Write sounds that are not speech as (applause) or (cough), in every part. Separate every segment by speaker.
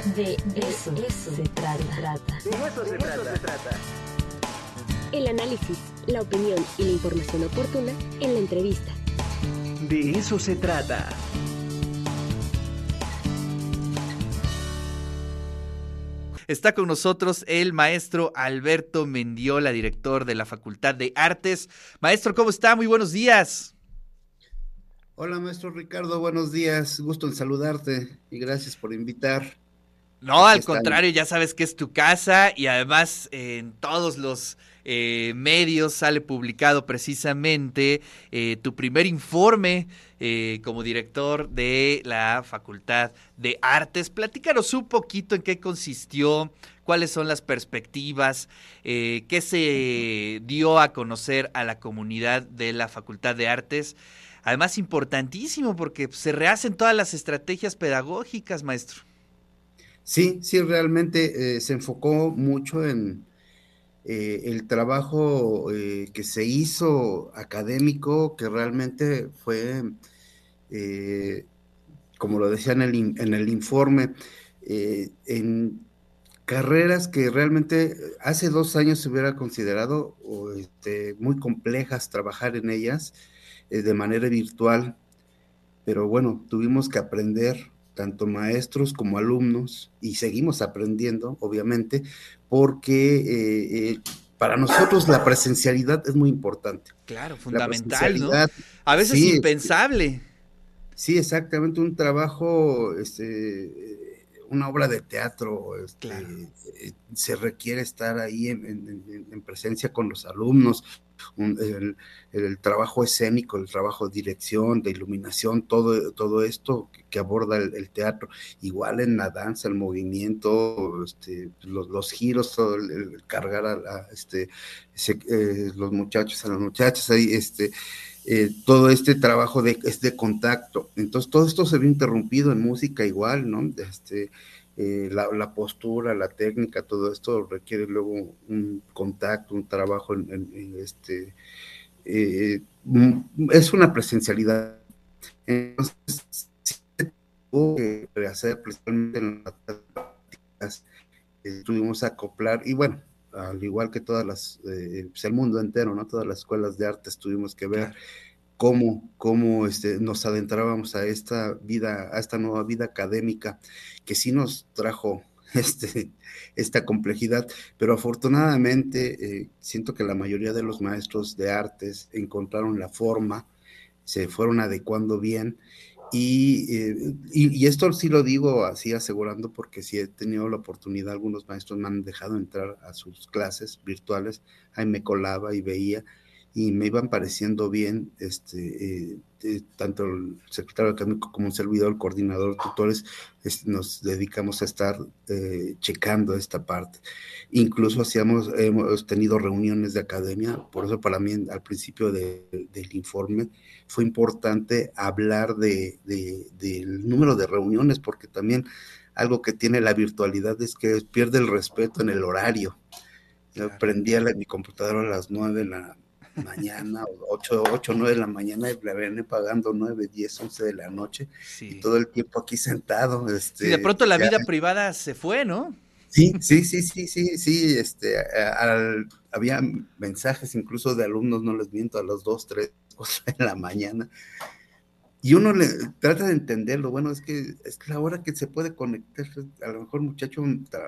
Speaker 1: De eso, se, trata.
Speaker 2: De eso se trata.
Speaker 1: El análisis, la opinión y la información oportuna en la entrevista.
Speaker 2: De eso se trata.
Speaker 3: Está con nosotros el maestro Alberto Mendiola, director de la Facultad de Artes. Maestro, ¿cómo está? Muy buenos días.
Speaker 4: Hola, maestro Ricardo, buenos días. Gusto en saludarte y gracias por invitar.
Speaker 3: No, al contrario, ya sabes que es tu casa y además en todos los eh, medios sale publicado precisamente eh, tu primer informe eh, como director de la Facultad de Artes. Platícanos un poquito en qué consistió, cuáles son las perspectivas, qué se dio a conocer a la comunidad de la Facultad de Artes. Además, importantísimo porque se rehacen todas las estrategias pedagógicas, maestro.
Speaker 4: Sí, sí, realmente se enfocó mucho en, eh, el trabajo eh, que se hizo académico, que realmente fue, eh, como lo decía en el, en el informe, en carreras que realmente hace dos años se hubiera considerado este, muy complejas trabajar en ellas de manera virtual, pero bueno, tuvimos que aprender tanto maestros como alumnos, y seguimos aprendiendo, obviamente, porque eh, eh, para nosotros la presencialidad es muy importante.
Speaker 3: Claro, fundamental, ¿no? A veces impensable.
Speaker 4: Sí, exactamente, un trabajo, este, una obra de teatro, este, eh, se requiere estar ahí en, presencia con los alumnos, el, trabajo escénico, el trabajo de dirección, de iluminación, todo, todo esto que, aborda el, teatro, igual en la danza, el movimiento, este, los, giros, cargar a, este, eh, los muchachos, a las muchachas, ahí, este, eh, todo este trabajo de, es de contacto. Entonces, todo esto se ve interrumpido en música igual, ¿no? Este, eh, la, postura, la técnica, todo esto requiere luego un contacto, un trabajo en, este... Eh, es una presencialidad. Entonces, tuvo que hacer principalmente en las prácticas, eh, tuvimos a acoplar, y bueno, al igual que todas las, pues el mundo entero, ¿no? Todas las escuelas de arte tuvimos que ver cómo, cómo este, nos adentrábamos a esta vida, a esta nueva vida académica que sí nos trajo (laughs) este, esta complejidad, pero afortunadamente eh, siento que la mayoría de los maestros de artes encontraron la forma, se fueron adecuando bien eh, y, y, esto sí lo digo así asegurando porque si he tenido la oportunidad, algunos maestros me han dejado entrar a sus clases virtuales, ahí me colaba y veía y me iban pareciendo bien, este, eh, tanto el secretario académico como un servidor, el coordinador de tutores, nos dedicamos a estar eh, checando esta parte. Incluso hacíamos, hemos tenido reuniones de academia, por eso para mí al principio del informe fue importante hablar de, del número de reuniones, porque también algo que tiene la virtualidad es que pierde el respeto en el horario. Yo prendía mi computadora a las nueve de la mañana, 8, 8, 9 de la mañana, y la ven pagando 9, 10, 11 de la noche, y todo el tiempo aquí sentado. Este,
Speaker 3: y de pronto la vida privada se fue, ¿no?
Speaker 4: Sí, sí, sí, sí, sí, sí, este, había mensajes incluso de alumnos, no les miento, a las 2, 3 de la mañana, y uno le trata de entenderlo, bueno, es que es la hora que se puede conectar, a lo mejor muchacho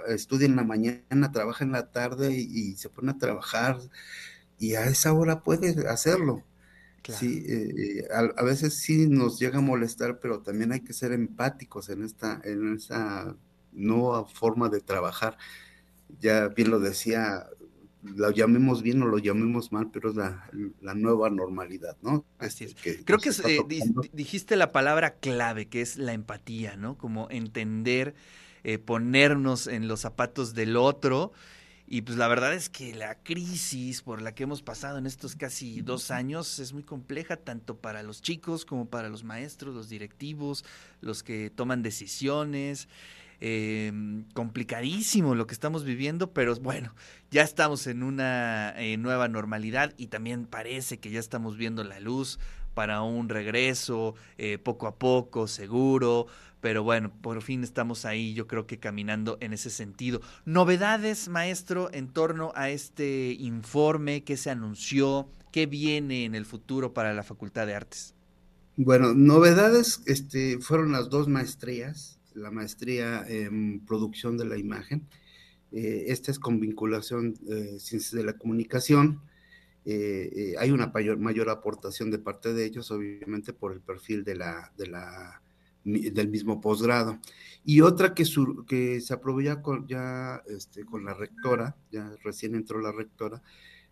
Speaker 4: estudia en la mañana, trabaja en la tarde y se pone a trabajar, y a esa hora puedes hacerlo. Sí, eh, a, veces sí nos llega a molestar, pero también hay que ser empáticos en esta, en esa nueva forma de trabajar. Ya bien lo decía, lo llamemos bien o lo llamemos mal, pero es la, nueva normalidad, ¿no?
Speaker 3: Así es. Creo que eh, dijiste la palabra clave, que es la empatía, ¿no? Como entender, eh, ponernos en los zapatos del otro y pues la verdad es que la crisis por la que hemos pasado en estos casi dos años es muy compleja, tanto para los chicos como para los maestros, los directivos, los que toman decisiones. Em, complicadísimo lo que estamos viviendo, pero bueno, ya estamos en una eh, nueva normalidad y también parece que ya estamos viendo la luz para un regreso eh, poco a poco, seguro, pero bueno, por fin estamos ahí, yo creo que caminando en ese sentido. Novedades, maestro, en torno a este informe que se anunció, qué viene en el futuro para la Facultad de Artes.
Speaker 4: Bueno, novedades este, fueron las dos maestrías, la maestría en producción de la imagen, eh, esta es con vinculación eh, ciencias de la comunicación, eh, hay una mayor, aportación de parte de ellos, obviamente por el perfil de la, de la, del mismo posgrado. Y otra que, que se aprobó ya, con, este, la rectora, ya recién entró la rectora,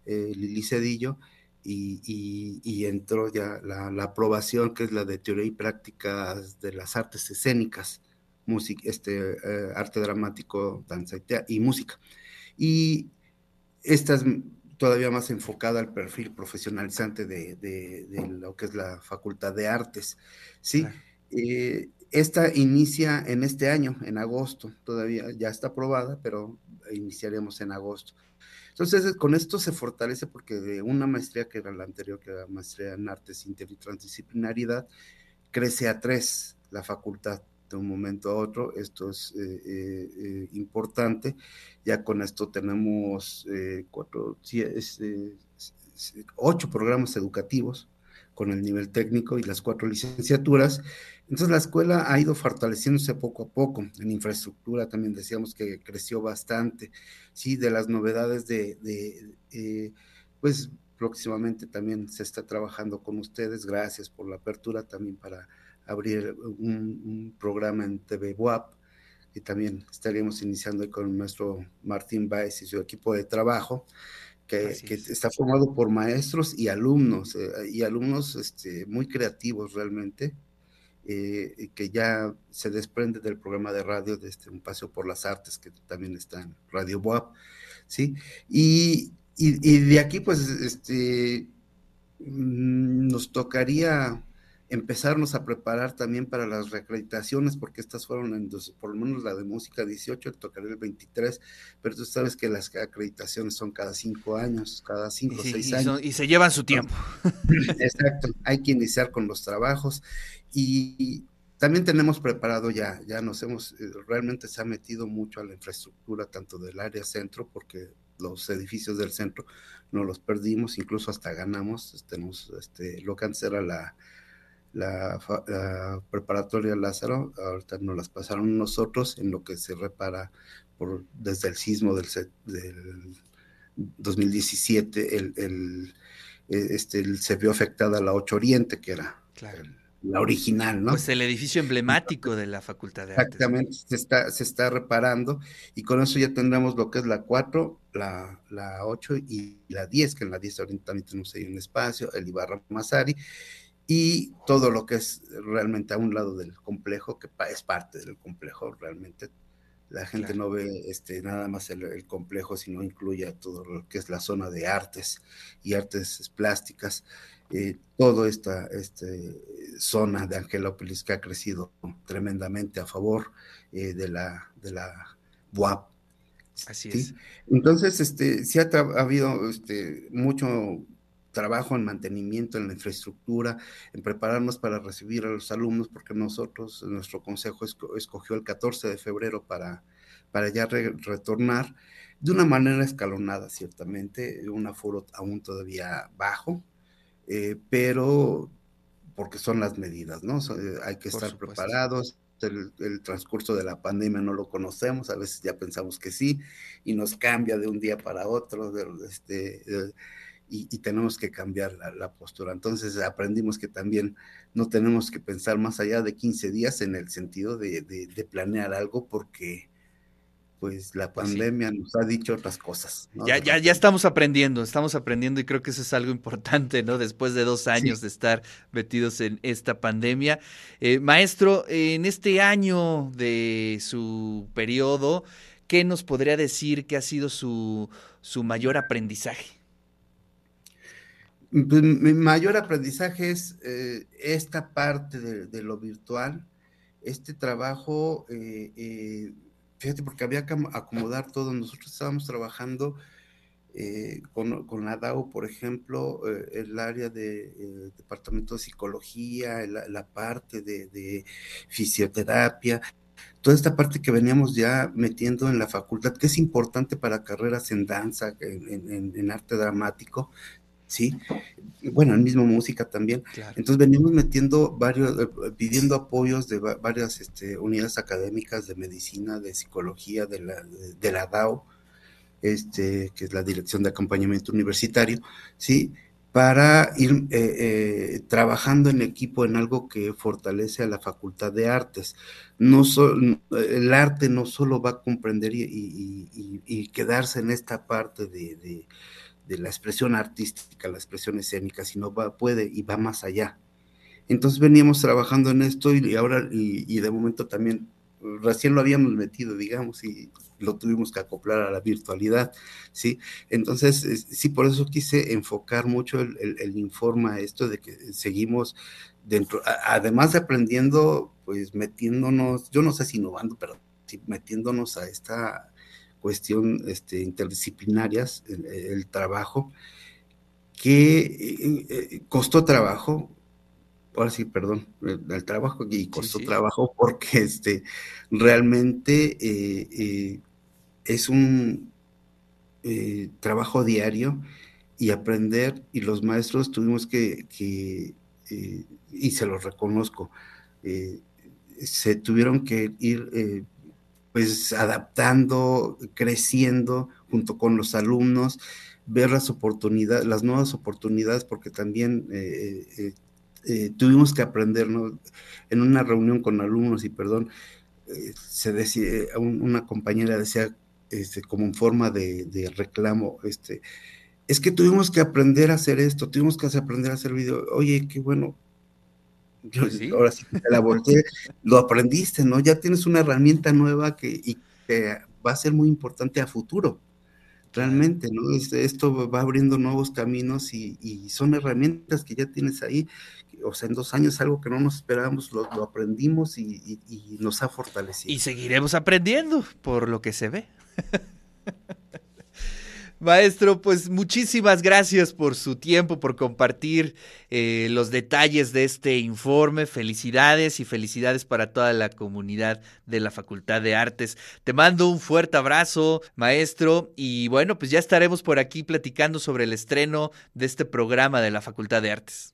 Speaker 4: Lili Cedillo, y, entró ya la, aprobación, que es la de teoría y prácticas de las artes escénicas, música, este, eh, arte dramático, danza y, música. Y esta es todavía más enfocada al perfil profesionalizante de, lo que es la Facultad de Artes. ¿sí? Eh, esta inicia en este año, en agosto, todavía ya está aprobada, pero iniciaremos en agosto. Entonces, con esto se fortalece porque de una maestría que era la anterior, que era maestría en artes inter y transdisciplinaridad, crece a tres la facultad de un momento a otro. Esto es eh, eh, eh, importante. Ya con esto tenemos cuatro, ocho programas educativos con el nivel técnico y las cuatro licenciaturas. Entonces la escuela ha ido fortaleciéndose poco a poco. En infraestructura también decíamos que creció bastante. Sí, de las novedades de, pues próximamente también se está trabajando con ustedes. Gracias por la apertura también para abrir un, programa en TV WAP y también estaríamos iniciando con nuestro Martín Baez y su equipo de trabajo que, está formado por maestros y alumnos, eh, y alumnos este, muy creativos realmente, eh, que ya se desprende del programa de radio de este, Un Paseo por las Artes, que también está en Radio Boab, ¿sí? Y, y, de aquí, pues, este, mm, nos tocaría empezarnos a preparar también para las reacreditaciones, porque estas fueron, en por lo menos la de música 18, tocaré el 23, pero tú sabes que las acreditaciones son cada cinco años, cada cinco o seis años.
Speaker 3: y se llevan su tiempo.
Speaker 4: Exacto, hay que iniciar con los trabajos y también tenemos preparado ya, ya nos hemos, eh, realmente se ha metido mucho a la infraestructura, tanto del área centro, porque los edificios del centro no los perdimos, incluso hasta ganamos, tenemos este, lo que antes era la la, preparatoria Lázaro, ahorita nos las pasaron nosotros en lo que se repara por, desde el sismo del, del 2017, el, el, e, este, se vio afectada la 8 Oriente, que era la original, ¿no?
Speaker 3: Pues el edificio emblemático de la Facultad de
Speaker 4: Artes. Exactamente, se está, se está reparando y con eso ya tendremos lo que es la 4, la, la 8 y la 10, que en la 10 ahorita también tenemos ahí un espacio, el Ibarra Mazari, y todo lo que es realmente a un lado del complejo, que es parte del complejo realmente. La gente no ve este, nada más el, complejo, sino incluye todo lo que es la zona de artes y artes plásticas. Eh, toda esta este, zona de Angelópolis que ha crecido tremendamente a favor eh, de la, de la UAP.
Speaker 3: Así es.
Speaker 4: Entonces, este, sí ha, ha habido este, mucho trabajo en mantenimiento, en la infraestructura, en prepararnos para recibir a los alumnos, porque nosotros, nuestro consejo escogió el 14 de febrero para, para ya retornar de una manera escalonada, ciertamente, un aforo aún todavía bajo, eh, pero porque son las medidas, ¿no? Eh, hay que estar preparados. El, transcurso de la pandemia no lo conocemos, a veces ya pensamos que sí, y nos cambia de un día para otro. De, este, y, tenemos que cambiar la, postura. Entonces aprendimos que también no tenemos que pensar más allá de 15 días en el sentido de, planear algo porque pues la pues pandemia nos ha dicho otras cosas.
Speaker 3: Ya, ya, ya estamos aprendiendo, estamos aprendiendo y creo que eso es algo importante, ¿no? Después de dos años de estar metidos en esta pandemia. Eh, maestro, en este año de su periodo, ¿qué nos podría decir que ha sido su, su mayor aprendizaje?
Speaker 4: Pues, mi mayor aprendizaje es eh, esta parte de, lo virtual, este trabajo, eh, eh, fíjate, porque había que acomodar todo. Nosotros estábamos trabajando eh, con, la DAO, por ejemplo, eh, el área de departamento de psicología, la, parte de, fisioterapia, toda esta parte que veníamos ya metiendo en la facultad, que es importante para carreras en danza, en, arte dramático, ¿sí? Bueno, en mismo música también. Entonces venimos metiendo varios, pidiendo apoyos de varias este, unidades académicas de medicina, de psicología, de la, de la DAO, este, que es la Dirección de Acompañamiento Universitario, ¿sí? para ir eh, eh, trabajando en equipo en algo que fortalece a la Facultad de Artes. No el arte no solo va a comprender y, quedarse en esta parte de, la expresión artística, la expresión escénica, sino va, puede y va más allá. Entonces veníamos trabajando en esto y, ahora, y de momento también, recién lo habíamos metido, digamos, y lo tuvimos que acoplar a la virtualidad, ¿sí? Entonces, sí, por eso quise enfocar mucho el, el, informe a esto de que seguimos dentro, además de aprendiendo, pues metiéndonos, yo no sé si innovando, pero metiéndonos a esta cuestión este, interdisciplinarias, el, trabajo, que eh, eh, costó trabajo, ahora sí, perdón, el, trabajo y costó trabajo porque este, realmente eh, es un eh, trabajo diario y aprender, y los maestros tuvimos que, eh, y se los reconozco, eh, se tuvieron que ir pues adaptando, creciendo junto con los alumnos, ver las oportunidades, las nuevas oportunidades, porque también tuvimos que aprender, En una reunión con alumnos, y perdón, se decía, una compañera decía, este, como en forma de, reclamo, este, es que tuvimos que aprender a hacer esto, tuvimos que aprender a hacer video. Oye, qué bueno. Pues ahora sí que te la volteé, lo aprendiste, ¿no? Ya tienes una herramienta nueva que, y va a ser muy importante a futuro, realmente, ¿no? Este, esto va abriendo nuevos caminos y, son herramientas que ya tienes ahí. O sea, en dos años algo que no nos esperábamos, lo, aprendimos y nos ha fortalecido.
Speaker 3: Y seguiremos aprendiendo por lo que se ve. (laughs) Maestro, pues muchísimas gracias por su tiempo, por compartir eh, los detalles de este informe. Felicidades y felicidades para toda la comunidad de la Facultad de Artes. Te mando un fuerte abrazo, maestro, y bueno, pues ya estaremos por aquí platicando sobre el estreno de este programa de la Facultad de Artes.